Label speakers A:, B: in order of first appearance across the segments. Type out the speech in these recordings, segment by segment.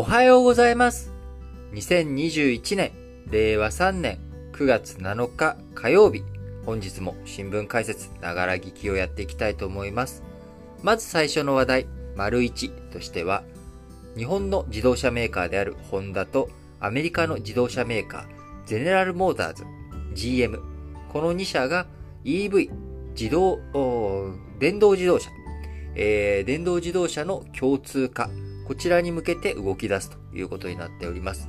A: おはようございます。2021年、令和3年9月7日火曜日、本日も新聞解説、ながら聞きをやっていきたいと思います。まず最初の話題、丸1としては、日本の自動車メーカーであるホンダとアメリカの自動車メーカー、ゼネラルモーターズ、GM、この2社が EV、自動、電動自動車、えー、電動自動車の共通化、こちらに向けて動き出すということになっております。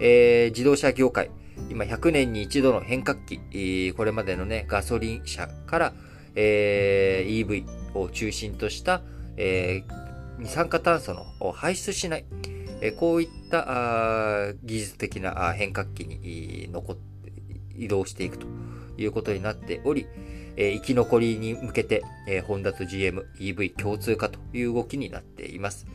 A: えー、自動車業界、今100年に一度の変革期、これまでのね、ガソリン車から、えー、EV を中心とした、えー、二酸化炭素の排出しない、え、こういった技術的な変革期に残って移動していくということになっており、え、生き残りに向けて、えー、ホンダと GM、EV 共通化という動きになっています。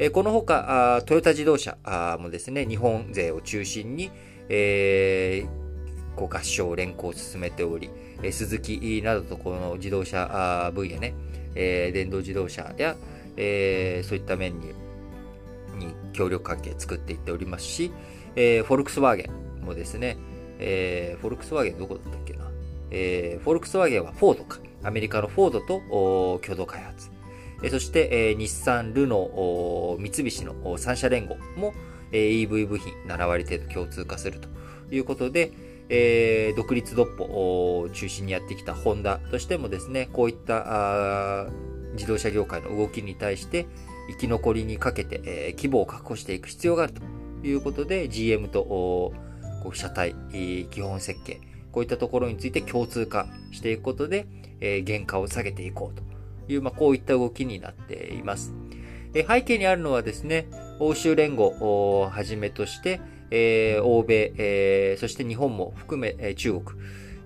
A: えこのほか、トヨタ自動車もですね、日本勢を中心に、えー、こう合唱連行を進めており、え鈴木などとこの自動車分野ね、えー、電動自動車や、えー、そういった面にに協力関係作っていっておりますし、えー、フォルクスワーゲンもですね、えー、フォルクスワーゲンどこだったっけな、えー、フォルクスワーゲンはフォードか、アメリカのフォードと共同開発。そして、え日産、ルノー、三菱の3社連合もえ EV 部品7割程度共通化するということで、えー、独立独歩を中心にやってきたホンダとしてもですね、こういった自動車業界の動きに対して生き残りにかけて、えー、規模を確保していく必要があるということで、GM とこう車体、基本設計、こういったところについて共通化していくことで、えー、原価を下げていこうと。いう、まあ、こういった動きになっています。背景にあるのはですね、欧州連合をはじめとして、えー、欧米、えー、そして日本も含め、えー、中国、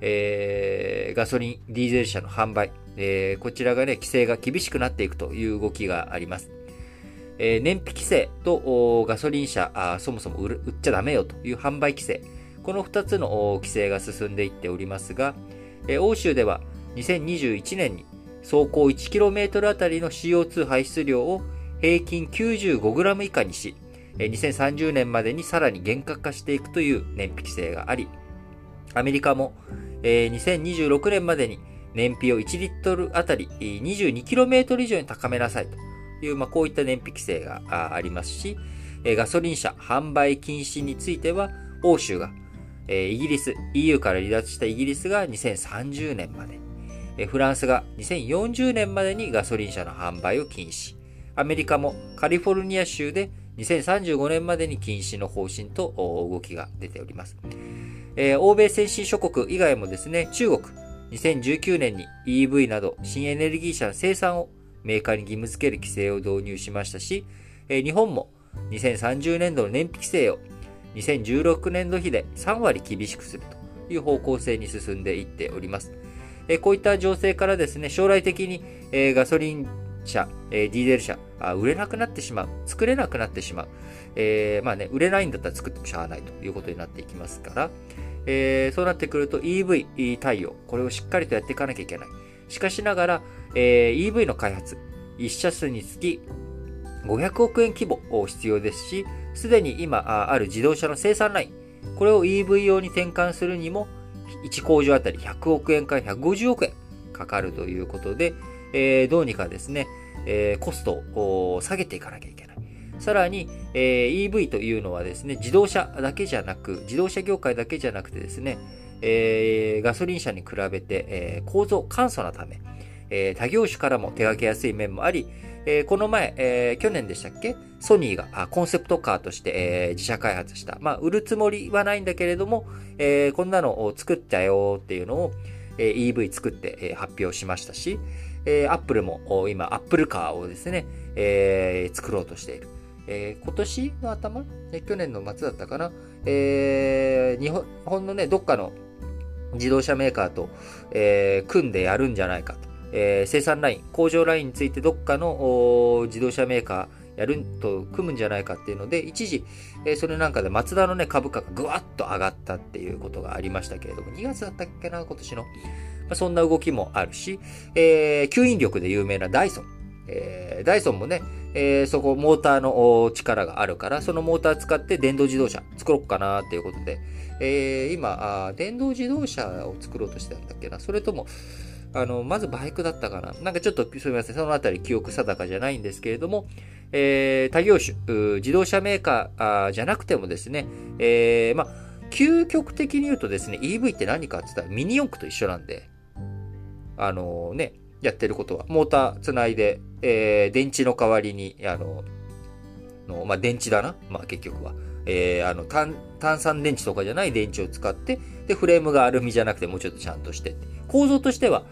A: えー、ガソリン、ディーゼル車の販売、えー、こちらがね、規制が厳しくなっていくという動きがあります。えー、燃費規制とガソリン車あ、そもそも売っちゃダメよという販売規制、この2つの規制が進んでいっておりますが、えー、欧州では2021年に走行 1km あたりの CO2 排出量を平均 95g 以下にし、2030年までにさらに厳格化していくという燃費規制があり、アメリカも2026年までに燃費を1リットルあたり 22km 以上に高めなさいという、まあ、こういった燃費規制がありますし、ガソリン車販売禁止については、欧州が、イギリス、EU から離脱したイギリスが2030年までフランスが2040年までにガソリン車の販売を禁止。アメリカもカリフォルニア州で2035年までに禁止の方針と動きが出ております。えー、欧米先進諸国以外もですね、中国、2019年に EV など新エネルギー車の生産をメーカーに義務付ける規制を導入しましたし、えー、日本も2030年度の燃費規制を2016年度比で3割厳しくするという方向性に進んでいっております。えこういった情勢からですね、将来的に、えガソリン車、えディーゼル車あ、売れなくなってしまう、作れなくなってしまう、えー、まあね、売れないんだったら作ってもしゃあないということになっていきますから、えー、そうなってくると EV 対応、これをしっかりとやっていかなきゃいけない。しかしながら、えー、EV の開発、1車数につき500億円規模必要ですし、すでに今ある自動車の生産ライン、これを EV 用に転換するにも、1工場あたり100億円から150億円かかるということで、えー、どうにかですね、えー、コストを下げていかなきゃいけない。さらに、えー、EV というのはですね、自動車だけじゃなく、自動車業界だけじゃなくてですね、えー、ガソリン車に比べて、えー、構造簡素なため、えー、他業種からも手掛けやすい面もあり、えー、この前、えー、去年でしたっけ？ソニーがコンセプトカーとして、えー、自社開発した。まあ、売るつもりはないんだけれども、えー、こんなのを作ったよっていうのを、えー、EV 作って、えー、発表しましたし、えー、アップルも今、アップルカーをですね、えー、作ろうとしている。えー、今年の頭、え去年の末だったかな、えー、日本のね、どっかの自動車メーカーと、えー、組んでやるんじゃないかと。えー、生産ライン、工場ラインについてどっかの自動車メーカーやると組むんじゃないかっていうので、一時、えー、それなんかでマツダのね、株価がぐわっと上がったっていうことがありましたけれども、2月だったっけな、今年の。まあ、そんな動きもあるし、えー、吸引力で有名なダイソン。えー、ダイソンもね、えー、そこ、モーターの力があるから、そのモーター使って電動自動車作ろうかなっていうことで、えー、今あ、電動自動車を作ろうとしてたんだっけな。それとも、あの、まずバイクだったかな。なんかちょっとすみません。そのあたり記憶定かじゃないんですけれども、えー、他業種、自動車メーカーあじゃなくてもですね、えー、まあ、究極的に言うとですね、EV って何かって言ったらミニ四駆と一緒なんで、あのね、やってることは、モーターつないで、えー、電池の代わりに、あの、のまあ、電池だな。まあ、結局は。えー、あの炭、炭酸電池とかじゃない電池を使って、で、フレームがアルミじゃなくてもうちょっとちゃんとして構造としては、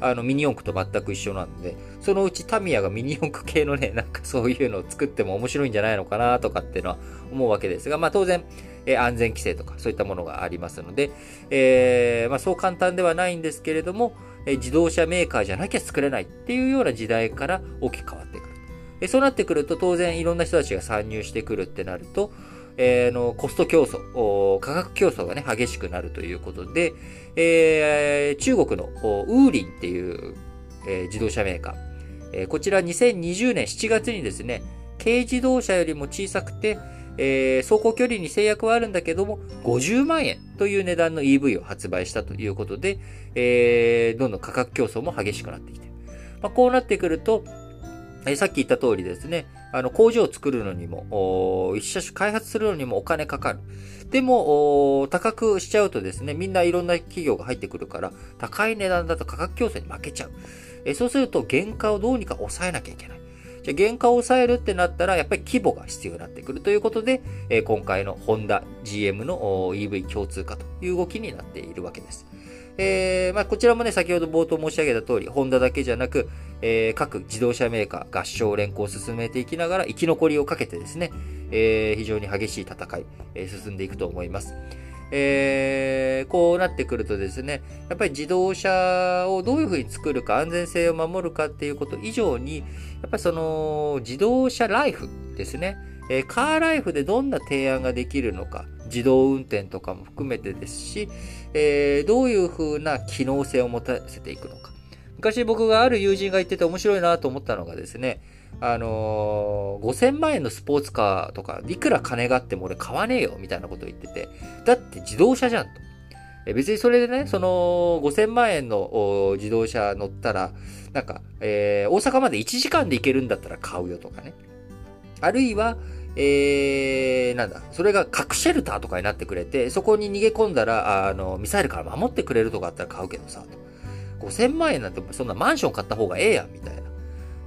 A: あの、ミニ四駆と全く一緒なんで、そのうちタミヤがミニ四駆系のね、なんかそういうのを作っても面白いんじゃないのかなとかっていうのは思うわけですが、まあ当然、え安全規制とかそういったものがありますので、えー、まあそう簡単ではないんですけれども、え自動車メーカーじゃなきゃ作れないっていうような時代から大きく変わってくる。えそうなってくると当然いろんな人たちが参入してくるってなると、えー、のコスト競争、価格競争がね、激しくなるということで、えー、中国のウーリンっていう、えー、自動車メーカー、えー、こちら2020年7月にですね、軽自動車よりも小さくて、えー、走行距離に制約はあるんだけども、50万円という値段の EV を発売したということで、えー、どんどん価格競争も激しくなってきて。まあ、こうなってくると、えー、さっき言った通りですね、あの、工場を作るのにも、一車種開発するのにもお金かかる。でも、高くしちゃうとですね、みんないろんな企業が入ってくるから、高い値段だと価格競争に負けちゃう。えそうすると、原価をどうにか抑えなきゃいけない。じゃ原価を抑えるってなったら、やっぱり規模が必要になってくるということで、え今回のホンダ、GM の EV 共通化という動きになっているわけです。えー、まあ、こちらもね、先ほど冒頭申し上げた通り、ホンダだけじゃなく、えー、各自動車メーカー合唱連行を進めていきながら、生き残りをかけてですね、えー、非常に激しい戦い、えー、進んでいくと思います。えー、こうなってくるとですね、やっぱり自動車をどういうふうに作るか、安全性を守るかっていうこと以上に、やっぱりその自動車ライフですね、えー、カーライフでどんな提案ができるのか、自動運転とかも含めてですし、えー、どういうふうな機能性を持たせていくのか。昔僕がある友人が言ってて面白いなと思ったのがですね、あのー、5000万円のスポーツカーとか、いくら金があっても俺買わねえよ、みたいなことを言ってて、だって自動車じゃんと。え別にそれでね、その5000万円の自動車乗ったら、なんか、えー、大阪まで1時間で行けるんだったら買うよとかね。あるいは、えー、なんだ、それが核シェルターとかになってくれて、そこに逃げ込んだら、あの、ミサイルから守ってくれるとかあったら買うけどさ、5000万円なんてそんなマンション買った方がええやん、みたいな。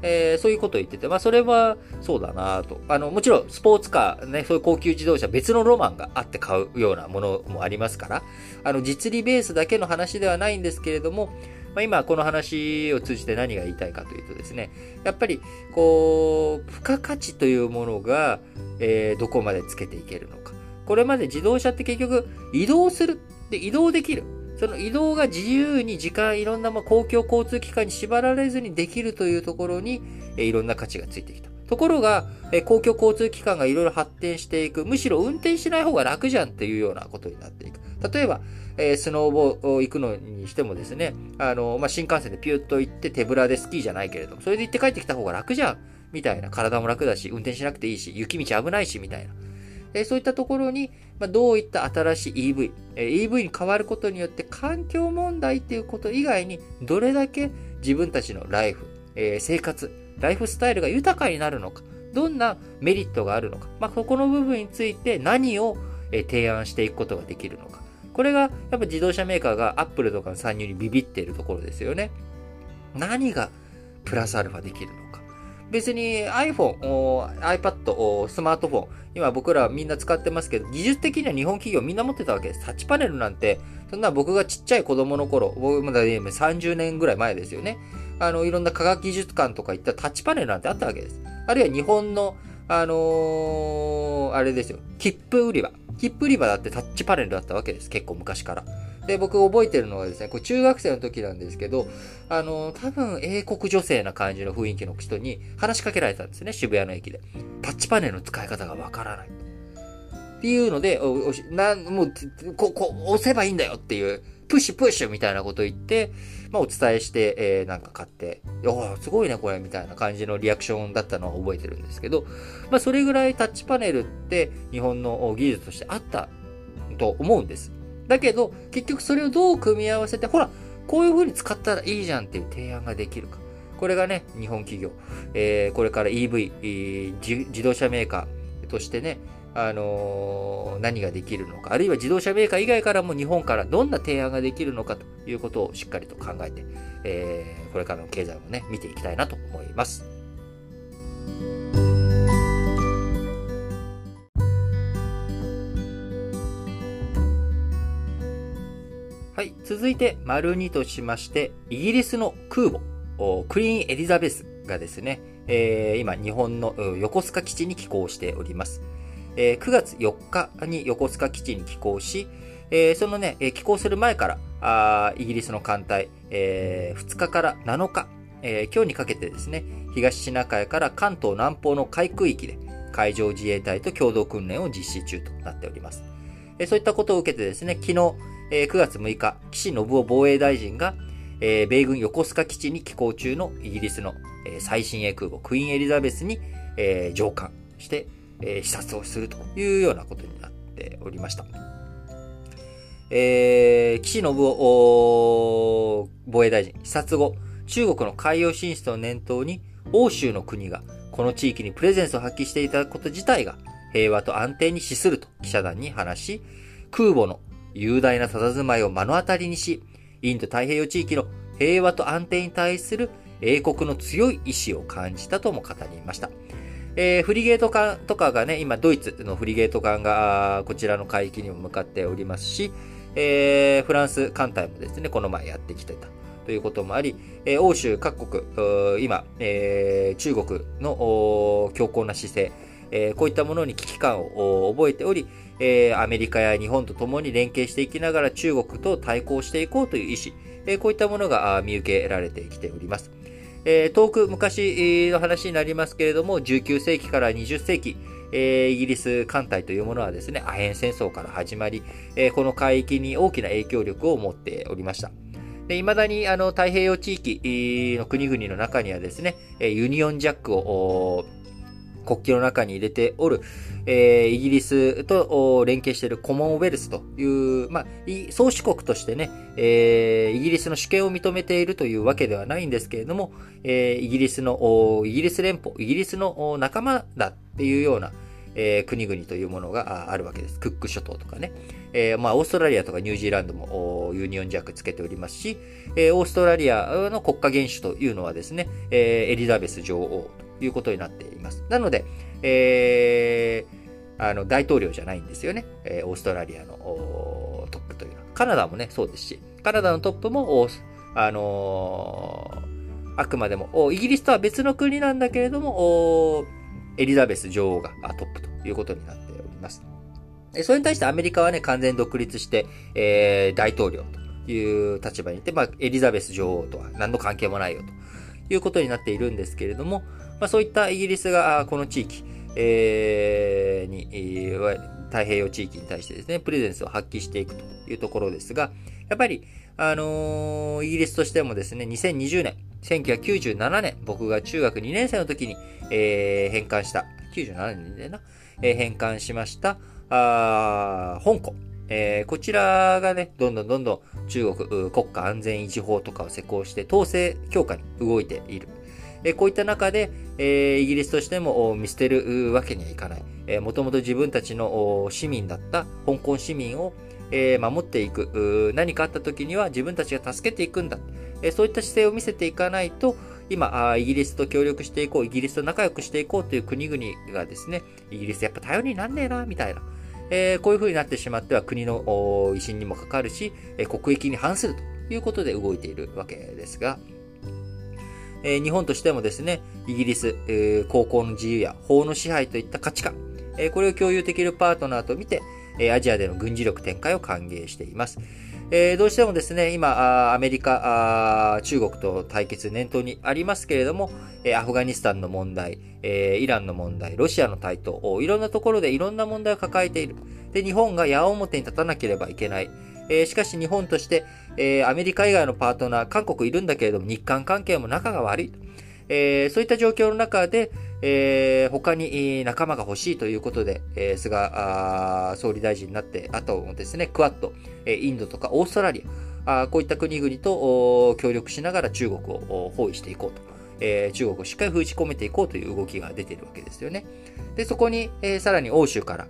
A: えー、そういうことを言ってて、まあそれはそうだなと。あの、もちろんスポーツカー、ね、そういう高級自動車、別のロマンがあって買うようなものもありますから、あの、実利ベースだけの話ではないんですけれども、まあ、今この話を通じて何が言いたいかというとですね、やっぱり、こう、付加価値というものが、えー、どこまでつけていけるのか。これまで自動車って結局移動する。で、移動できる。その移動が自由に時間、いろんな公共交通機関に縛られずにできるというところに、えー、いろんな価値がついてきた。ところが、え公共交通機関がいろいろ発展していく、むしろ運転しない方が楽じゃんっていうようなことになっていく。例えば、えー、スノーボー行くのにしてもですね、あの、まあ、新幹線でピューッと行って手ぶらでスキーじゃないけれども、それで行って帰ってきた方が楽じゃんみたいな。体も楽だし、運転しなくていいし、雪道危ないし、みたいな。え、そういったところに、まあ、どういった新しい EV、え、EV に変わることによって環境問題っていうこと以外に、どれだけ自分たちのライフ、えー、生活、ライフスタイルが豊かになるのか、どんなメリットがあるのか、まあ、ここの部分について何を提案していくことができるのか。これがやっぱ自動車メーカーがアップルとかの参入にビビっているところですよね。何がプラスアルファできるのか。別に iPhone、iPad、スマートフォン、今僕らみんな使ってますけど、技術的には日本企業みんな持ってたわけです。タッチパネルなんて、そんな僕がちっちゃい子供の頃、僕まだ30年ぐらい前ですよね。あの、いろんな科学技術館とか行ったタッチパネルなんてあったわけです。あるいは日本の、あのー、あれですよ、切符売り場。切符売り場だってタッチパネルだったわけです。結構昔から。で、僕覚えてるのはですね、これ中学生の時なんですけど、あの、多分英国女性な感じの雰囲気の人に話しかけられたんですね、渋谷の駅で。タッチパネルの使い方がわからない。っていうので、おなもう、こ、こ、押せばいいんだよっていう、プッシュプッシュみたいなこと言って、まあ、お伝えして、えー、なんか買って、おすごいね、これ、みたいな感じのリアクションだったのは覚えてるんですけど、まあ、それぐらいタッチパネルって日本の技術としてあったと思うんです。だけど、結局それをどう組み合わせて、ほら、こういう風に使ったらいいじゃんっていう提案ができるか。これがね、日本企業、えー、これから EV、自動車メーカーとしてね、あの、何ができるのか、あるいは自動車メーカー以外からも日本からどんな提案ができるのかということをしっかりと考えて、えー、これからの経済をね、見ていきたいなと思います。はい。続いて、丸2としまして、イギリスの空母、クイーンエリザベスがですね、えー、今、日本の横須賀基地に寄港しております。えー、9月4日に横須賀基地に寄港し、えー、そのね、寄港する前から、イギリスの艦隊、えー、2日から7日、えー、今日にかけてですね、東シナ海から関東南方の海空域で海上自衛隊と共同訓練を実施中となっております。えー、そういったことを受けてですね、昨日、えー、9月6日、岸信夫防衛大臣が、えー、米軍横須賀基地に寄港中のイギリスの、えー、最新鋭空母クイーンエリザベスに、えー、上艦して、えー、視察をするというようなことになっておりました。えー、岸信夫防衛大臣、視察後、中国の海洋進出を念頭に、欧州の国がこの地域にプレゼンスを発揮していただくこと自体が平和と安定に資すると記者団に話し、空母の雄大な佇まいを目の当たりにし、インド太平洋地域の平和と安定に対する英国の強い意志を感じたとも語りました。えー、フリゲート艦とかがね、今ドイツのフリゲート艦がこちらの海域にも向かっておりますし、えー、フランス艦隊もですね、この前やってきてたということもあり、えー、欧州各国、今、えー、中国の強硬な姿勢、えー、こういったものに危機感を覚えており、えー、アメリカや日本と共に連携していきながら中国と対抗していこうという意思、えー、こういったものが見受けられてきております。えー、遠く昔の話になりますけれども、19世紀から20世紀、えー、イギリス艦隊というものはですね、アヘン戦争から始まり、えー、この海域に大きな影響力を持っておりました。で、未だにあの太平洋地域の国々の中にはですね、ユニオンジャックを国旗の中に入れておる、えー、イギリスと連携しているコモンウェルスという、まあ、宗主国としてね、えー、イギリスの主権を認めているというわけではないんですけれども、えー、イギリスの、イギリス連邦、イギリスの仲間だっていうような、えー、国々というものがあるわけです。クック諸島とかね。えー、まあ、オーストラリアとかニュージーランドもユニオンジャックつけておりますし、えー、オーストラリアの国家元首というのはですね、えー、エリザベス女王ということになっています。なので、えー、あの、大統領じゃないんですよね。えー、オーストラリアのトップというのは。カナダもね、そうですし、カナダのトップも、あのー、あくまでも、イギリスとは別の国なんだけれども、エリザベス女王がトップということになっております。それに対してアメリカはね、完全独立して、えー、大統領という立場にいて、まあ、エリザベス女王とは何の関係もないよということになっているんですけれども、まあ、そういったイギリスがこの地域、えー、に、えー、太平洋地域に対してですね、プレゼンスを発揮していくというところですが、やっぱり、あのー、イギリスとしてもですね、2020年、1997年、僕が中学2年生の時に、えー、返還した、97年でな、えー、返還しました、あ香港。えー、こちらがね、どんどんどんどん中国国家安全維持法とかを施行して統制強化に動いている。え、こういった中で、え、イギリスとしても見捨てるわけにはいかない。え、もともと自分たちの市民だった香港市民を、え、守っていく。何かあった時には自分たちが助けていくんだ。え、そういった姿勢を見せていかないと、今、イギリスと協力していこう、イギリスと仲良くしていこうという国々がですね、イギリスやっぱ頼りになんねえな、みたいな。えー、こういう風になってしまっては国の威信にもかかるし、え、国益に反するということで動いているわけですが、えー、日本としてもですね、イギリス、えー、高校の自由や法の支配といった価値観、えー、これを共有できるパートナーと見て、えアジアでの軍事力展開を歓迎しています。えどうしてもですね、今、アメリカ、中国と対決念頭にありますけれども、えアフガニスタンの問題、えイランの問題、ロシアの台頭、いろんなところでいろんな問題を抱えている。で、日本が矢面に立たなければいけない。えー、しかし日本として、えー、アメリカ以外のパートナー、韓国いるんだけれども、日韓関係も仲が悪い。えー、そういった状況の中で、えー、他に仲間が欲しいということで、えー、菅総理大臣になって、あとですね、クワッド、インドとかオーストラリア、あこういった国々と協力しながら中国を包囲していこうと。えー、中国をしっかり封じ込めていこうという動きが出ているわけですよね。で、そこに、え、さらに欧州から、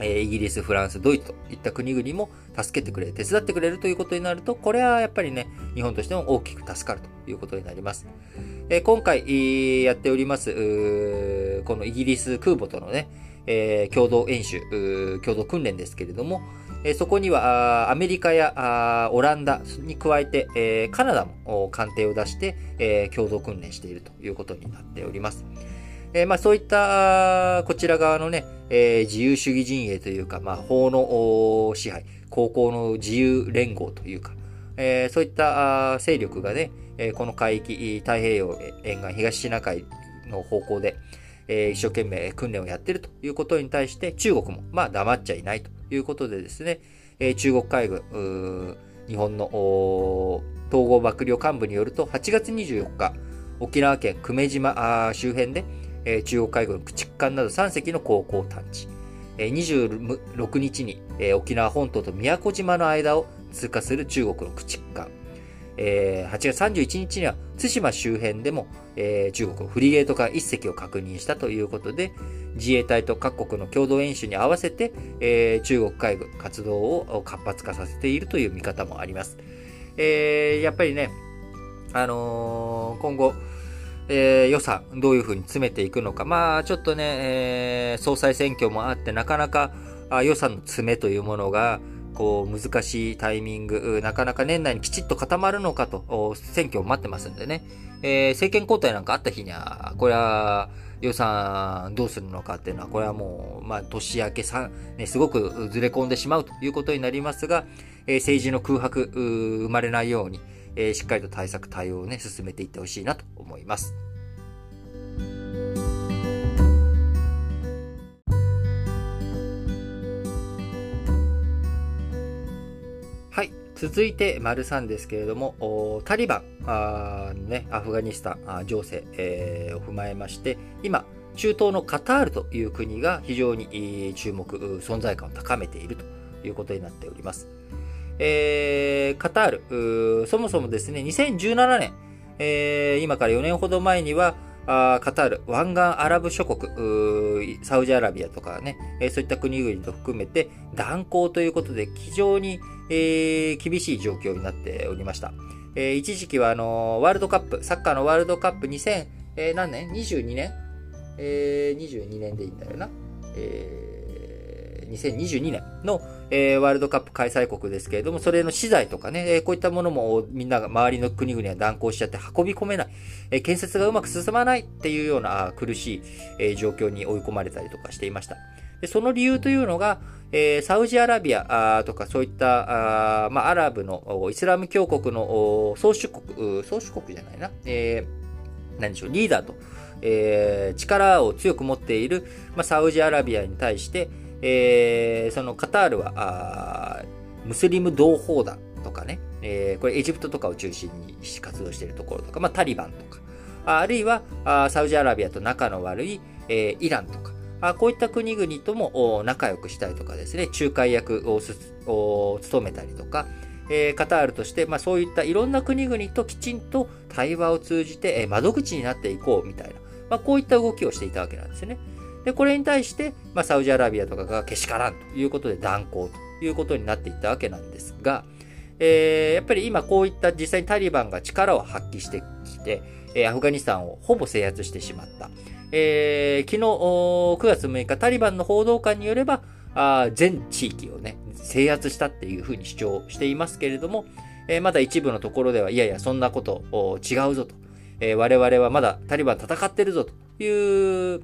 A: えイギリス、フランス、ドイツといった国々も助けてくれ、手伝ってくれるということになると、これはやっぱりね、日本としても大きく助かるということになります。え今回、やっております、このイギリス空母とのね、え共同演習、共同訓練ですけれども、えそこにはアメリカやオランダに加えて、えカナダも艦艇を出して、え共同訓練しているということになっております。えー、まあそういったこちら側のね、えー、自由主義陣営というか、まあ法の支配、高校の自由連合というか、えー、そういった勢力がね、えこの海域、太平洋沿岸、東シナ海の方向で、え一生懸命訓練をやっているということに対して中国もまあ黙っちゃいないということでですね、え中国海軍、日本の統合幕僚幹部によると8月24日、沖縄県久米島周辺でえ中国海軍駆逐艦など3隻の航行探知。え26日に、え沖縄本島と宮古島の間を通過する中国の駆逐艦。え8月31日には対馬周辺でも、え中国のフリゲート艦1隻を確認したということで、自衛隊と各国の共同演習に合わせて、え中国海軍活動を活発化させているという見方もあります。え、やっぱりね、あの、今後、えー、予算、どういうふうに詰めていくのか。まあ、ちょっとね、えー、総裁選挙もあって、なかなかあ予算の詰めというものが、こう、難しいタイミング、なかなか年内にきちっと固まるのかと、選挙を待ってますんでね。えー、政権交代なんかあった日には、これは、予算どうするのかっていうのは、これはもう、まあ、年明けさ、ね、すごくずれ込んでしまうということになりますが、えー、政治の空白、生まれないように、えー、しっかりと対策対応をね、進めていってほしいなと思います。はい。続いて、丸3ですけれども、タリバンあ、ね、アフガニスタン情勢、えー、を踏まえまして、今、中東のカタールという国が非常に注目、存在感を高めているということになっております。えー、カタール、そもそもですね、2017年、えー、今から4年ほど前には、あカタール、湾岸アラブ諸国、サウジアラビアとかね、え、そういった国々と含めて断交ということで非常に、えー、厳しい状況になっておりました。えー、一時期はあのワールドカップ、サッカーのワールドカップ2000、えー、何年 ?22 年？えー、22年でいいんだよな。えー、2022年の、えー、ワールドカップ開催国ですけれども、それの資材とかね、えー、こういったものもみんなが周りの国々は断交しちゃって運び込めない、えー、建設がうまく進まないっていうような苦しい、えー、状況に追い込まれたりとかしていました。でその理由というのが、えー、サウジアラビアとかそういったあ、まあ、アラブのイスラム教国の総主国、総主国じゃないな、えー、何でしょう、リーダーと、えー、力を強く持っている、まあ、サウジアラビアに対して、えー、そのカタールは、ムスリム同胞団とかね、えー、これエジプトとかを中心に活動しているところとか、まあ、タリバンとか、あるいはあサウジアラビアと仲の悪い、えー、イランとか、あこういった国々とも仲良くしたりとかですね、仲介役を務めたりとか、えー、カタールとして、まあ、そういったいろんな国々ときちんと対話を通じて、えー、窓口になっていこうみたいな、まあ、こういった動きをしていたわけなんですよね。で、これに対して、まあ、サウジアラビアとかがけしからんということで断交ということになっていったわけなんですが、えー、やっぱり今こういった実際にタリバンが力を発揮してきて、え、アフガニスタンをほぼ制圧してしまった。えー、昨日9月6日タリバンの報道官によれば、あ全地域をね、制圧したっていうふうに主張していますけれども、えー、まだ一部のところでは、いやいや、そんなこと違うぞと、えー、我々はまだタリバン戦ってるぞという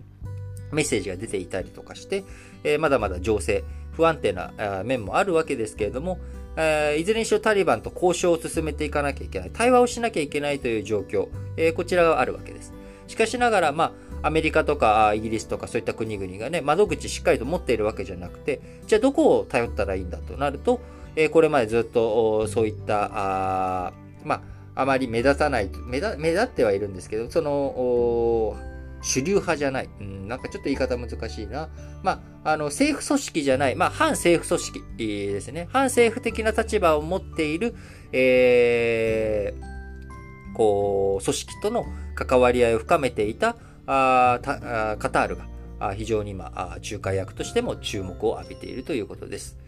A: メッセージが出ていたりとかして、え、まだまだ情勢、不安定な面もあるわけですけれども、えー、いずれにしろタリバンと交渉を進めていかなきゃいけない、対話をしなきゃいけないという状況、え、こちらがあるわけです。しかしながら、まあ、アメリカとかイギリスとかそういった国々がね、窓口しっかりと持っているわけじゃなくて、じゃあどこを頼ったらいいんだとなると、えこれまでずっとそういった、あまあ、あまり目立たない、目立目立ってはいるんですけど、その、主流派じゃない。うん、なんかちょっと言い方難しいな。まあ、あの、政府組織じゃない、まあ、反政府組織ですね。反政府的な立場を持っている、えー、こう、組織との関わり合いを深めていた、あたカタールが非常に今、仲介役としても注目を浴びているということです。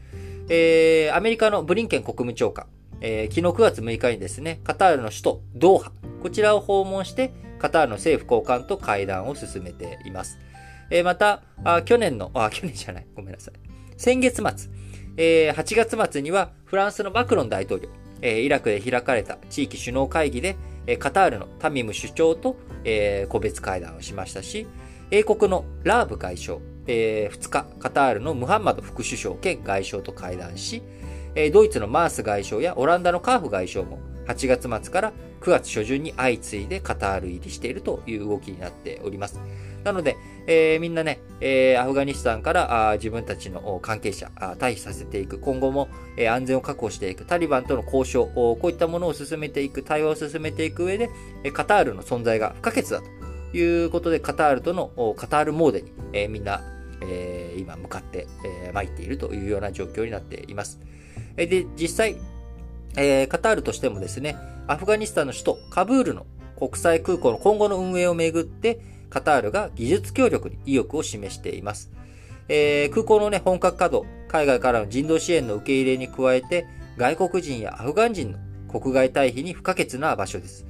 A: えー、アメリカのブリンケン国務長官、えー、昨日9月6日にですね、カタールの首都ドーハ、こちらを訪問して、カタールの政府高官と会談を進めています。えー、またあ、去年の、あ、去年じゃない、ごめんなさい。先月末、えー、8月末にはフランスのマクロン大統領、えー、イラクで開かれた地域首脳会議で、えー、カタールのタミム首長と、えー、個別会談をしましたし、英国のラーブ外相、えー、2日、カタールのムハンマド副首相兼外相と会談し、えー、ドイツのマース外相やオランダのカーフ外相も8月末から9月初旬に相次いでカタール入りしているという動きになっております。なので、えー、みんなね、えー、アフガニスタンからあ自分たちの関係者退避させていく、今後も、えー、安全を確保していく、タリバンとの交渉、こういったものを進めていく、対話を進めていく上で、えカタールの存在が不可欠だということで、カタールとのカタールモーデに、え、みんな、え、今向かって、えー、参っているというような状況になっています。で、実際、えー、カタールとしてもですね、アフガニスタンの首都カブールの国際空港の今後の運営をめぐって、カタールが技術協力に意欲を示しています。えー、空港のね、本格稼働、海外からの人道支援の受け入れに加えて、外国人やアフガン人の国外退避に不可欠な場所です。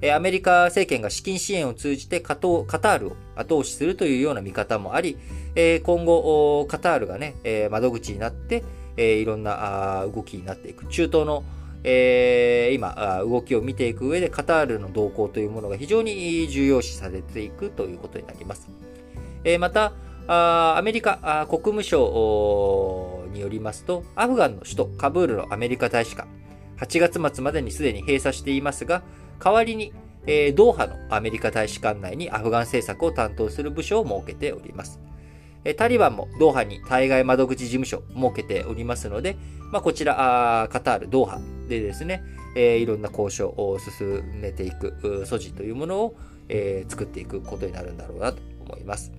A: えー、アメリカ政権が資金支援を通じてカタールを後押しするというような見方もあり、えー、今後、カタールがね、え窓口になって、えいろんなあ動きになっていく。中東のえー、今、動きを見ていく上でカタールの動向というものが非常に重要視されていくということになります。えー、また、アメリカ国務省によりますと、アフガンの首都カブールのアメリカ大使館、8月末までにすでに閉鎖していますが、代わりに、え、ドーハのアメリカ大使館内にアフガン政策を担当する部署を設けております。タリバンもドーハに対外窓口事務所を設けておりますので、まあ、こちら、カタール、ドーハでですね、えー、いろんな交渉を進めていく素地というものを、えー、作っていくことになるんだろうなと思います。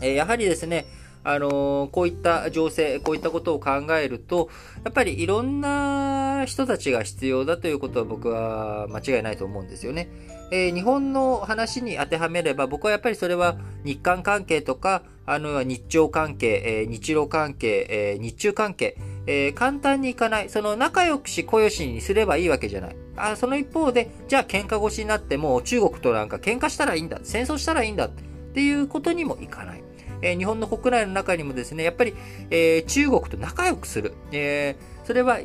A: えー、やはりですね、あの、こういった情勢、こういったことを考えると、やっぱりいろんな人たちが必要だということは僕は間違いないと思うんですよね。えー、日本の話に当てはめれば、僕はやっぱりそれは日韓関係とか、あの、日朝関係、えー、日露関係、えー、日中関係、えー、簡単にいかない。その仲良くし、小よしにすればいいわけじゃない。あその一方で、じゃあ喧嘩越しになっても中国となんか喧嘩したらいいんだ。戦争したらいいんだ。っていうことにもいかない。えー、日本の国内の中にもですね、やっぱり、えー、中国と仲良くする。えー、それは、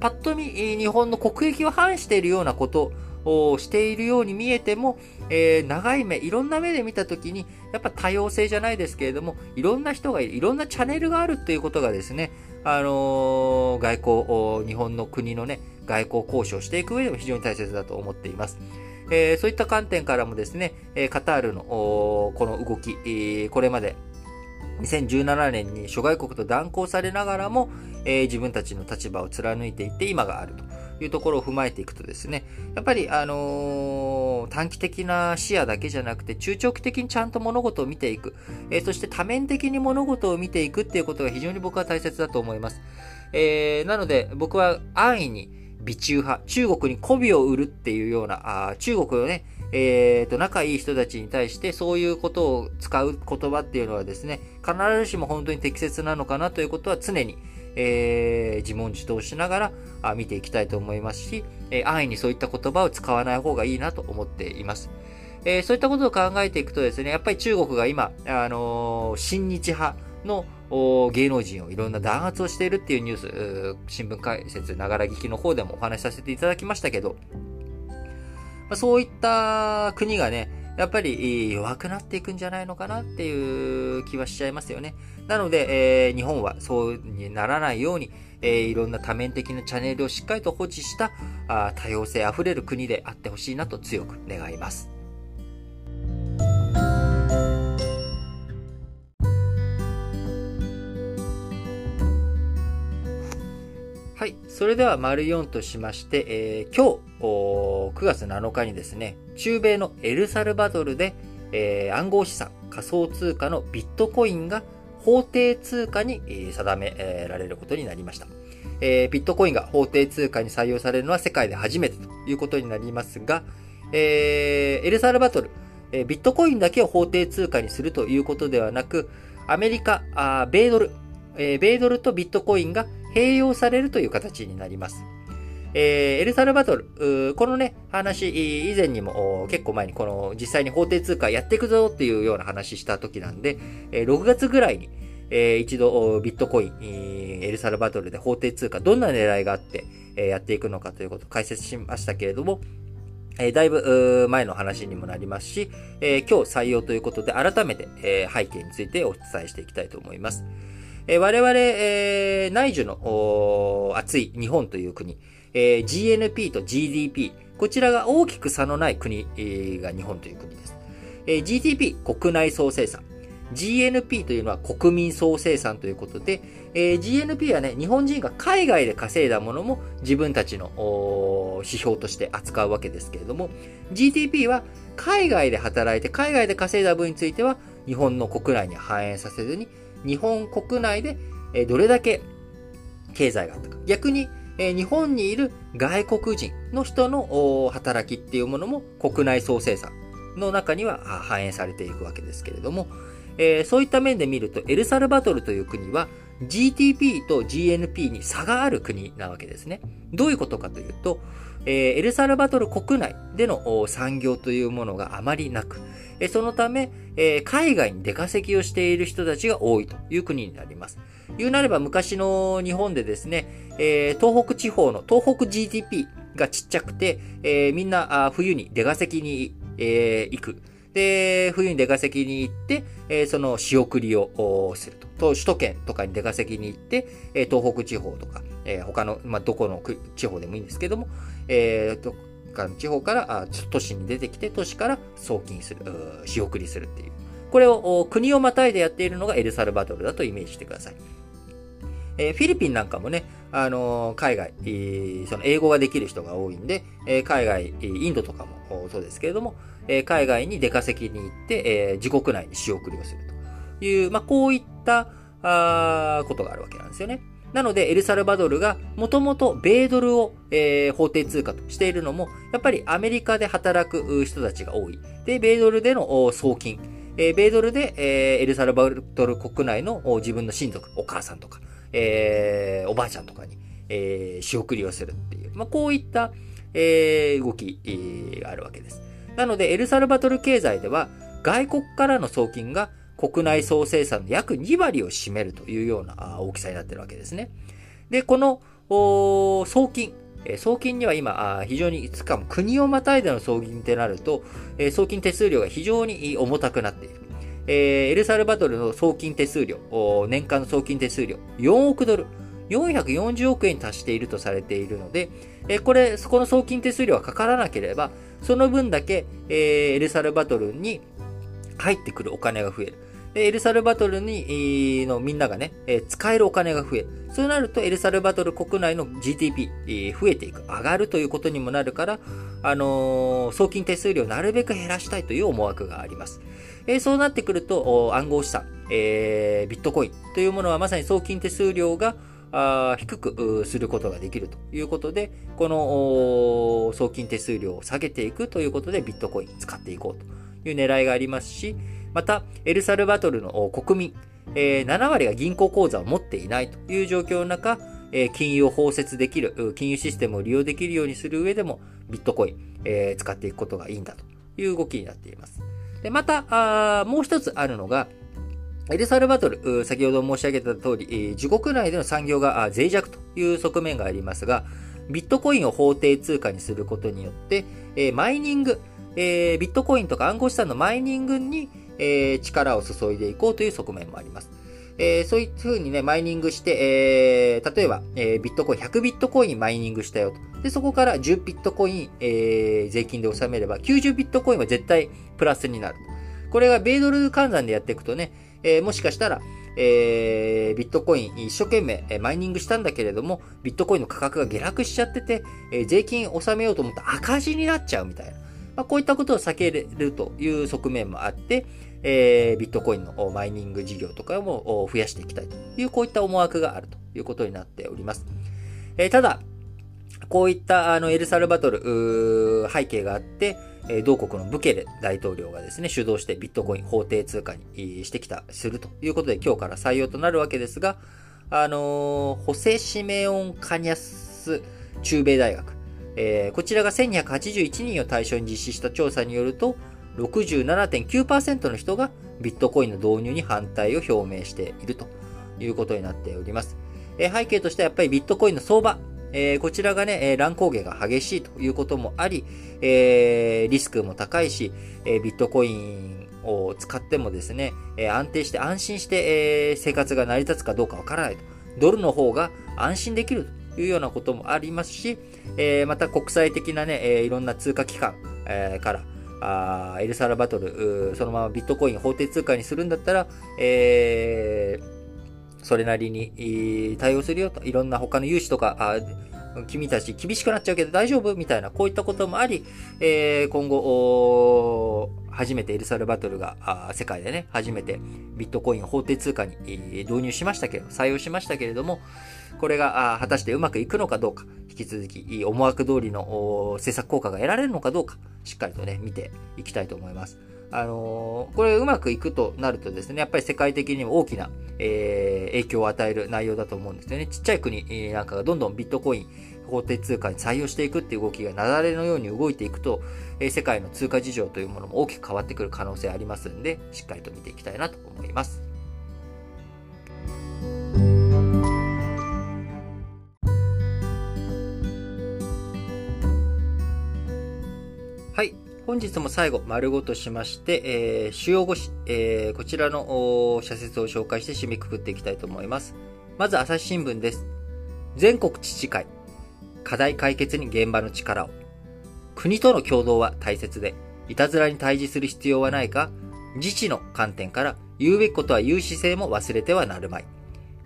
A: パッと見、日本の国益を反しているようなことをしているように見えても、えー、長い目、いろんな目で見たときに、やっぱ多様性じゃないですけれども、いろんな人がいる、いろんなチャンネルがあるっていうことがですね、あのー、外交、日本の国のね、外交交渉していく上でも非常に大切だと思っています。えー、そういった観点からもですね、えカタールのこの動き、えこれまで2017年に諸外国と断交されながらも、えー、自分たちの立場を貫いていって今があるというところを踏まえていくとですね、やっぱり、あのー、短期的な視野だけじゃなくて、中長期的にちゃんと物事を見ていく、えー、そして多面的に物事を見ていくっていうことが非常に僕は大切だと思います。えー、なので、僕は安易に美中派、中国に媚びを売るっていうような、あ中国のね、えっ、ー、と、仲いい人たちに対してそういうことを使う言葉っていうのはですね、必ずしも本当に適切なのかなということは常に、えー、自問自答しながら見ていきたいと思いますし、えー、安易にそういった言葉を使わない方がいいなと思っています。えー、そういったことを考えていくとですね、やっぱり中国が今、あのー、親日派の芸能人をいろんな弾圧をしているっていうニュース、新聞解説、ながら聞きの方でもお話しさせていただきましたけど、まあ、そういった国がね、やっぱり弱くなっていくんじゃないのかなっていう気はしちゃいますよね。なので、えー、日本はそうにならないように、えー、いろんな多面的なチャンネルをしっかりと保持したあ多様性あふれる国であってほしいなと強く願います。はいそれでは、丸4としまして、えー、今日、9月7日にですね、中米のエルサルバドルで、えー、暗号資産、仮想通貨のビットコインが法定通貨に定められることになりました。えー、ビットコインが法定通貨に採用されるのは世界で初めてということになりますが、えー、エルサルバトル、えー、ビットコインだけを法定通貨にするということではなく、アメリカ、あ米ドル、えー、米ドルとビットコインが併用されるという形になります。えー、エルサルバドル、このね、話、以前にも結構前にこの実際に法定通貨やっていくぞっていうような話した時なんでえ、6月ぐらいに、えー、一度ビットコイン、エルサルバドルで法定通貨、どんな狙いがあって、えやっていくのかということを解説しましたけれども、え、だいぶ前の話にもなりますし、え、今日採用ということで改めて、え、背景についてお伝えしていきたいと思います。えー、我々、えー、内需の熱い日本という国、えー、GNP と GDP、こちらが大きく差のない国、えー、が日本という国です。えー、GDP、国内総生産。GNP というのは国民総生産ということで、えー、GNP はね、日本人が海外で稼いだものも自分たちの指標として扱うわけですけれども、GDP は海外で働いて海外で稼いだ分については日本の国内に反映させずに、日本国内でどれだけ経済があったか。逆に日本にいる外国人の人の働きっていうものも国内総生産の中には反映されていくわけですけれども、そういった面で見ると、エルサルバトルという国は GTP と GNP に差がある国なわけですね。どういうことかというと、え、エルサルバトル国内での産業というものがあまりなく、え、そのため、え、海外に出稼ぎをしている人たちが多いという国になります。言うなれば昔の日本でですね、え東北地方の東北 GDP がちっちゃくて、えみんな冬に出稼ぎに、え行く。で、冬に出稼ぎに行って、えー、その仕送りをすると。首都圏とかに出稼ぎに行って、えー、東北地方とか、えー、他の、まあ、どこの地方でもいいんですけども、えー、どかの地方からあ都市に出てきて、都市から送金する、仕送りするっていう。これを国をまたいでやっているのがエルサルバドルだとイメージしてください。えー、フィリピンなんかもね、あのー、海外、えー、その英語ができる人が多いんで、え、海外、インドとかもそうですけれども、え、海外に出稼ぎに行って、え、自国内に仕送りをするという、まあ、こういったあことがあるわけなんですよね。なので、エルサルバドルがもともと米ドルを、えー、法定通貨としているのも、やっぱりアメリカで働く人たちが多い。で、米ドルでの送金。えー、米ドルで、えー、エルサルバドル国内の自分の親族、お母さんとか、えー、おばあちゃんとかに、えー、仕送りをするっていう、まあ、こういった、えー、動き、えー、があるわけです。なので、エルサルバトル経済では、外国からの送金が国内総生産の約2割を占めるというような大きさになっているわけですね。で、この送金、送金には今、非常に、いつかも国をまたいでの送金ってなると、送金手数料が非常に重たくなっているえ。エルサルバトルの送金手数料、年間の送金手数料、4億ドル、440億円に達しているとされているので、えこれ、そこの送金手数料がかからなければ、その分だけ、えー、エルサルバトルに入ってくるお金が増える。エルサルバトルに、のみんながね、使えるお金が増え。そうなると、エルサルバトル国内の GDP、えー、増えていく、上がるということにもなるから、あの送金手数料をなるべく減らしたいという思惑があります。えそうなってくると、暗号資産、えビットコインというものはまさに送金手数料が、あ低くすることができるということで、この送金手数料を下げていくということでビットコイン使っていこうという狙いがありますし、また、エルサルバトルの国民、えー、7割が銀行口座を持っていないという状況の中、えー、金融を包摂できる、金融システムを利用できるようにする上でも、ビットコイン、えー、使っていくことがいいんだという動きになっています。で、また、あもう一つあるのが、エルサルバトル、先ほど申し上げた通り、自国内での産業が脆弱という側面がありますが、ビットコインを法定通貨にすることによって、マイニング、ビットコインとか暗号資産のマイニングにえ力を注いでいこうという側面もあります。えそういうふうにね、マイニングして、え例えば、えビットコイン、100ビットコインマイニングしたよと。で、そこから10ビットコイン、え税金で納めれば、90ビットコインは絶対プラスになる。これが米ドル換算でやっていくとね、えー、もしかしたら、えー、ビットコイン一生懸命えマイニングしたんだけれども、ビットコインの価格が下落しちゃってて、えー、税金納めようと思ったら赤字になっちゃうみたいな。まあ、こういったことを避けれるという側面もあって、えー、ビットコインのマイニング事業とかも増やしていきたいという、こういった思惑があるということになっております。えー、ただ、こういったあのエルサルバトル背景があって、え同国のブケレ大統領がですね、主導してビットコイン法定通貨にしてきた、するということで今日から採用となるわけですが、あのー、ホセシメオン・カニャス中米大学、えー、こちらが1281人を対象に実施した調査によると、67.9%の人がビットコインの導入に反対を表明しているということになっております。えー、背景としてはやっぱりビットコインの相場、えー、こちらがね、乱高下が激しいということもあり、え、リスクも高いし、えビットコインを使ってもですね、え安定して安心して、え生活が成り立つかどうかわからないと。ドルの方が安心できるというようなこともありますし、えまた国際的なね、えいろんな通貨機関、えから、あエルサルバトル、そのままビットコイン法定通貨にするんだったら、えーそれなりに対応するよと、いろんな他の融資とか、あ君たち厳しくなっちゃうけど大丈夫みたいな、こういったこともあり、えー、今後、初めてエルサルバトルが、世界でね、初めてビットコイン法定通貨に導入しましたけど、採用しましたけれども、これが果たしてうまくいくのかどうか、引き続き思惑通りの政策効果が得られるのかどうか、しっかりとね、見ていきたいと思います。あのー、これうまくいくとなるとですね、やっぱり世界的にも大きな、えー、影響を与える内容だと思うんですよね。ちっちゃい国なんかがどんどんビットコイン、法定通貨に採用していくっていう動きが雪崩のように動いていくと、えー、世界の通貨事情というものも大きく変わってくる可能性ありますんで、しっかりと見ていきたいなと思います。本日も最後、丸ごとしまして、えー、主要語詞、えー、こちらの社説を紹介して締めくくっていきたいと思います。まず、朝日新聞です。全国知事会。課題解決に現場の力を。国との共同は大切で、いたずらに対峙する必要はないが、自治の観点から言うべきことは言う姿勢も忘れてはなるまい。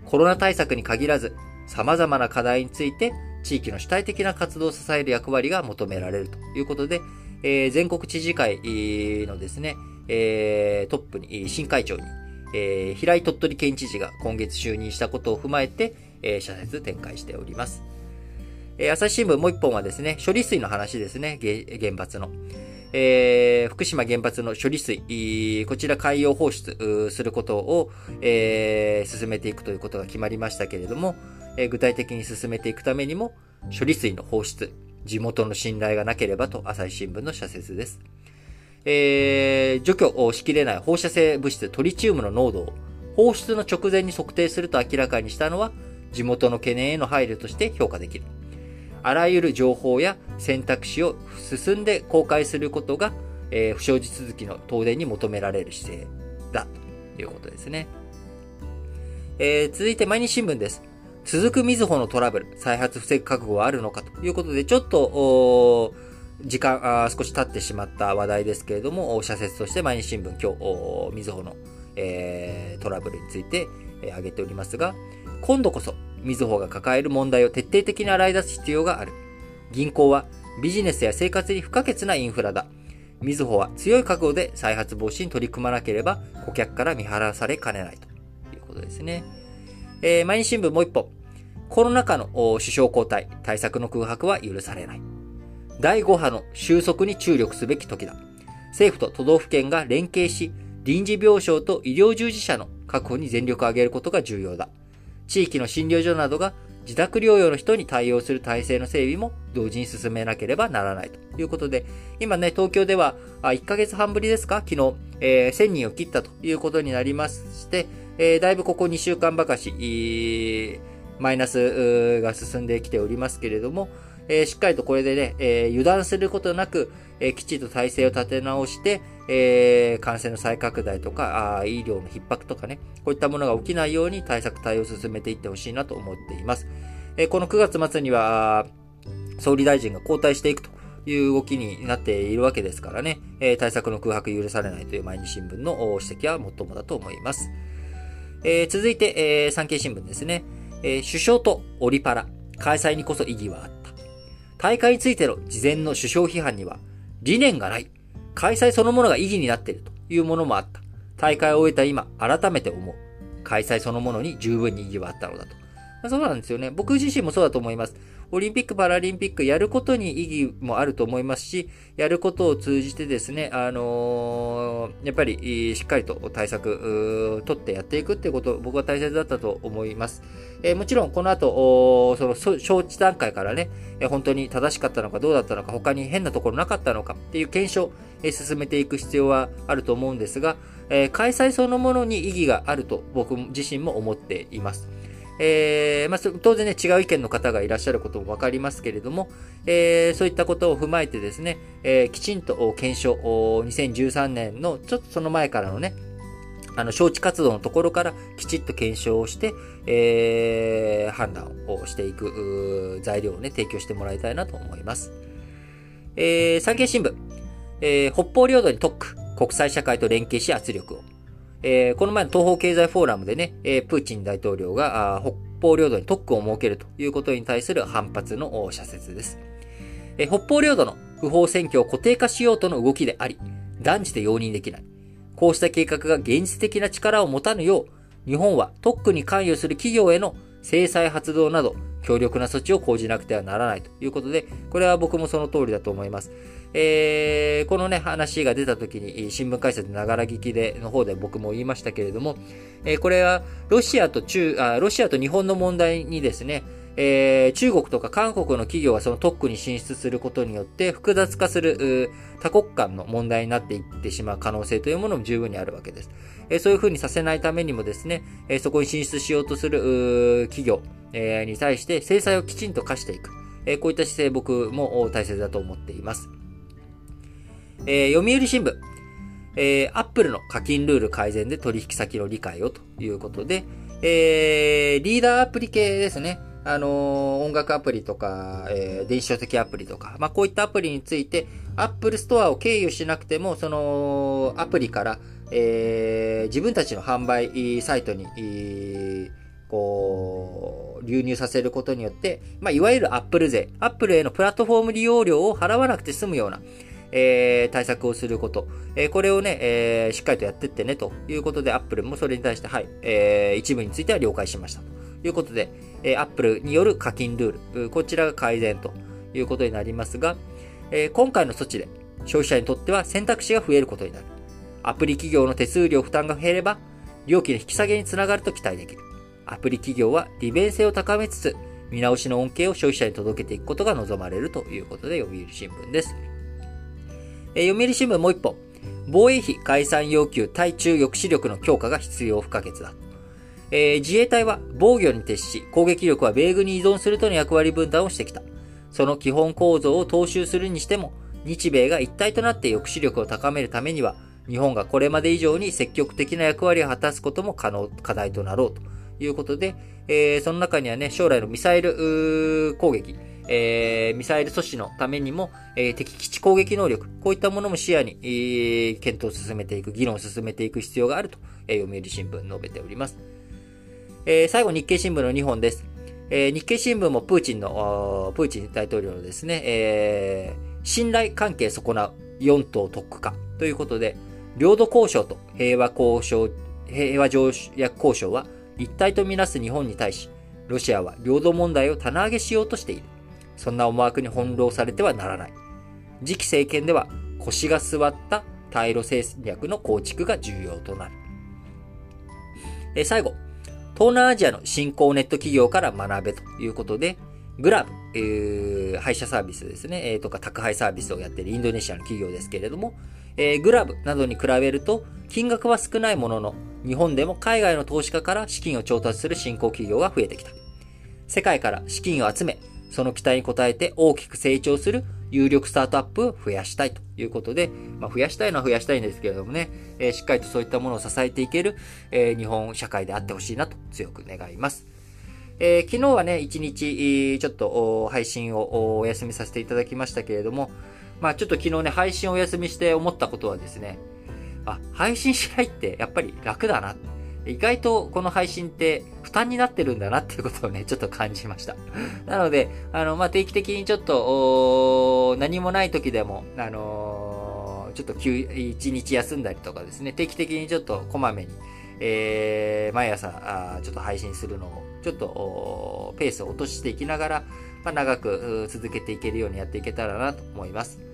A: コロナ対策に限らず、様々な課題について、地域の主体的な活動を支える役割が求められるということで、えー、全国知事会のですね、えー、トップに、新会長に、えー、平井鳥取県知事が今月就任したことを踏まえて、えー、社説展開しております。えー、朝日新聞もう一本はですね、処理水の話ですね、原発の。えー、福島原発の処理水、こちら海洋放出することを、えー、進めていくということが決まりましたけれども、えー、具体的に進めていくためにも、処理水の放出、地元の信頼がなければと朝日新聞の社説です。えー、除去しきれない放射性物質トリチウムの濃度を放出の直前に測定すると明らかにしたのは地元の懸念への配慮として評価できる。あらゆる情報や選択肢を進んで公開することが、えー、不祥事続きの東電に求められる姿勢だということですね。えー、続いて毎日新聞です。続くみずほのトラブル、再発防ぐ覚悟はあるのかということで、ちょっと、時間あ、少し経ってしまった話題ですけれども、社説として毎日新聞今日、みずほの、えー、トラブルについて、えー、挙げておりますが、今度こそ、みずほが抱える問題を徹底的に洗い出す必要がある。銀行はビジネスや生活に不可欠なインフラだ。みずほは強い覚悟で再発防止に取り組まなければ顧客から見払わされかねないということですね。えー、毎日新聞もう一本。コロナ禍の首相交代、対策の空白は許されない。第5波の収束に注力すべき時だ。政府と都道府県が連携し、臨時病床と医療従事者の確保に全力を挙げることが重要だ。地域の診療所などが自宅療養の人に対応する体制の整備も同時に進めなければならないということで、今ね、東京では1ヶ月半ぶりですか？昨日、えー、1000人を切ったということになりまして、えー、だいぶここ2週間ばかし、マイナスが進んできておりますけれども、えー、しっかりとこれでね、えー、油断することなく、えー、きちんと体制を立て直して、えー、感染の再拡大とかあ、医療の逼迫とかね、こういったものが起きないように対策対応を進めていってほしいなと思っています。えー、この9月末には、総理大臣が交代していくという動きになっているわけですからね、えー、対策の空白許されないという毎日新聞の指摘はもっともだと思います。えー、続いて、えー、産経新聞ですね。えー、首相とオリパラ、開催にこそ意義はあった。大会についての事前の首相批判には、理念がない。開催そのものが意義になっているというものもあった。大会を終えた今、改めて思う。開催そのものに十分に意義はあったのだと。そうなんですよね。僕自身もそうだと思います。オリンピック・パラリンピックやることに意義もあると思いますし、やることを通じてですね、あのー、やっぱりしっかりと対策、取ってやっていくっていうこと、僕は大切だったと思います。えー、もちろん、この後、その、招致段階からね、本当に正しかったのかどうだったのか、他に変なところなかったのかっていう検証、え進めていく必要はあると思うんですが、え、開催そのものに意義があると僕自身も思っています。えー、まあ、当然ね、違う意見の方がいらっしゃることもわかりますけれども、えー、そういったことを踏まえてですね、えー、きちんと検証、2013年のちょっとその前からのね、あの、招致活動のところからきちっと検証をして、えー、判断をしていく材料をね、提供してもらいたいなと思います。えー、産経新聞、えー、北方領土に特区、国際社会と連携し圧力を。えー、この前の東方経済フォーラムでね、えー、プーチン大統領が北方領土に特区を設けるということに対する反発の社説です。えー、北方領土の不法占拠を固定化しようとの動きであり、断じて容認できない。こうした計画が現実的な力を持たぬよう、日本は特区に関与する企業への制裁発動など、強力な措置を講じなくてはならないということで、これは僕もその通りだと思います。えー、このね、話が出た時に、新聞解説ながら聞きで、の方で僕も言いましたけれども、えー、これは、ロシアと中、あ、ロシアと日本の問題にですね、えー、中国とか韓国の企業がその特区に進出することによって複雑化する多国間の問題になっていってしまう可能性というものも十分にあるわけです。えー、そういうふうにさせないためにもですね、えー、そこに進出しようとする企業、えー、に対して制裁をきちんと課していく。えー、こういった姿勢僕も大切だと思っています。えー、読売新聞。えー、アップルの課金ルール改善で取引先の理解をということで、えー、リーダーアプリ系ですね。あのー、音楽アプリとか、えー、電子書籍アプリとか、まあ、こういったアプリについて、Apple Store を経由しなくても、その、アプリから、えー、自分たちの販売サイトに、こう、流入させることによって、まあ、いわゆる Apple 税、Apple へのプラットフォーム利用料を払わなくて済むような、えー、対策をすること。えー、これをね、えー、しっかりとやってってね、ということで、Apple もそれに対して、はい、えー、一部については了解しました。ということで、えー、Apple による課金ルール、こちらが改善ということになりますが、えー、今回の措置で、消費者にとっては選択肢が増えることになる。アプリ企業の手数料負担が減れば、料金の引き下げにつながると期待できる。アプリ企業は利便性を高めつつ、見直しの恩恵を消費者に届けていくことが望まれるということで、読売新聞です。えー、読売新聞もう一本。防衛費概算要求対中抑止力の強化が必要不可欠だ。えー、自衛隊は防御に徹し、攻撃力は米軍に依存するとの役割分担をしてきた。その基本構造を踏襲するにしても、日米が一体となって抑止力を高めるためには、日本がこれまで以上に積極的な役割を果たすことも可能、課題となろうということで、えー、その中にはね、将来のミサイル攻撃、えー、ミサイル阻止のためにも、えー、敵基地攻撃能力、こういったものも視野に、えー、検討を進めていく、議論を進めていく必要があると、えー、読売新聞述べております。えー、最後、日経新聞の2本です。えー、日経新聞もプーチンの、プーチン大統領のですね、えー、信頼関係損なう4党特区化ということで、領土交渉と平和交渉、平和条約交渉は一体とみなす日本に対し、ロシアは領土問題を棚上げしようとしている。そんな思惑に翻弄されてはならない。次期政権では腰が座った対ロ戦略の構築が重要となる。え最後、東南アジアの新興ネット企業から学べということで、グラブ、えー、配車サービスですね、えー、とか宅配サービスをやっているインドネシアの企業ですけれども、えー、グラブなどに比べると、金額は少ないものの、日本でも海外の投資家から資金を調達する新興企業が増えてきた。世界から資金を集め、その期待に応えて大きく成長する有力スタートアップを増やしたいということで、まあ、増やしたいのは増やしたいんですけれどもね、えー、しっかりとそういったものを支えていける、えー、日本社会であってほしいなと強く願います。えー、昨日はね、一日、ちょっと配信をお休みさせていただきましたけれども、まあちょっと昨日ね、配信をお休みして思ったことはですね、あ、配信しないってやっぱり楽だな。意外とこの配信って負担になってるんだなっていうことをね、ちょっと感じました。なので、あの、まあ、定期的にちょっと、何もない時でも、あのー、ちょっと休、1日休んだりとかですね、定期的にちょっとこまめに、えー、毎朝あ、ちょっと配信するのを、ちょっと、ペースを落としていきながら、まあ、長く続けていけるようにやっていけたらなと思います。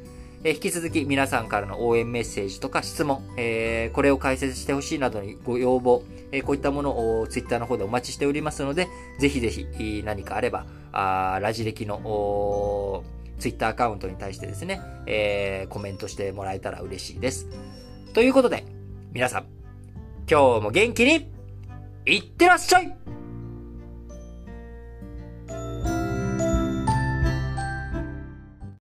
A: え引き続き皆さんからの応援メッセージとか質問、えー、これを解説してほしいなどにご要望、え、こういったものを Twitter の方でお待ちしておりますので、ぜひぜひ何かあれば、あラジ歴のツイッターアカウントに対してですね、えー、コメントしてもらえたら嬉しいです。ということで、皆さん、今日も元気に、いってらっしゃい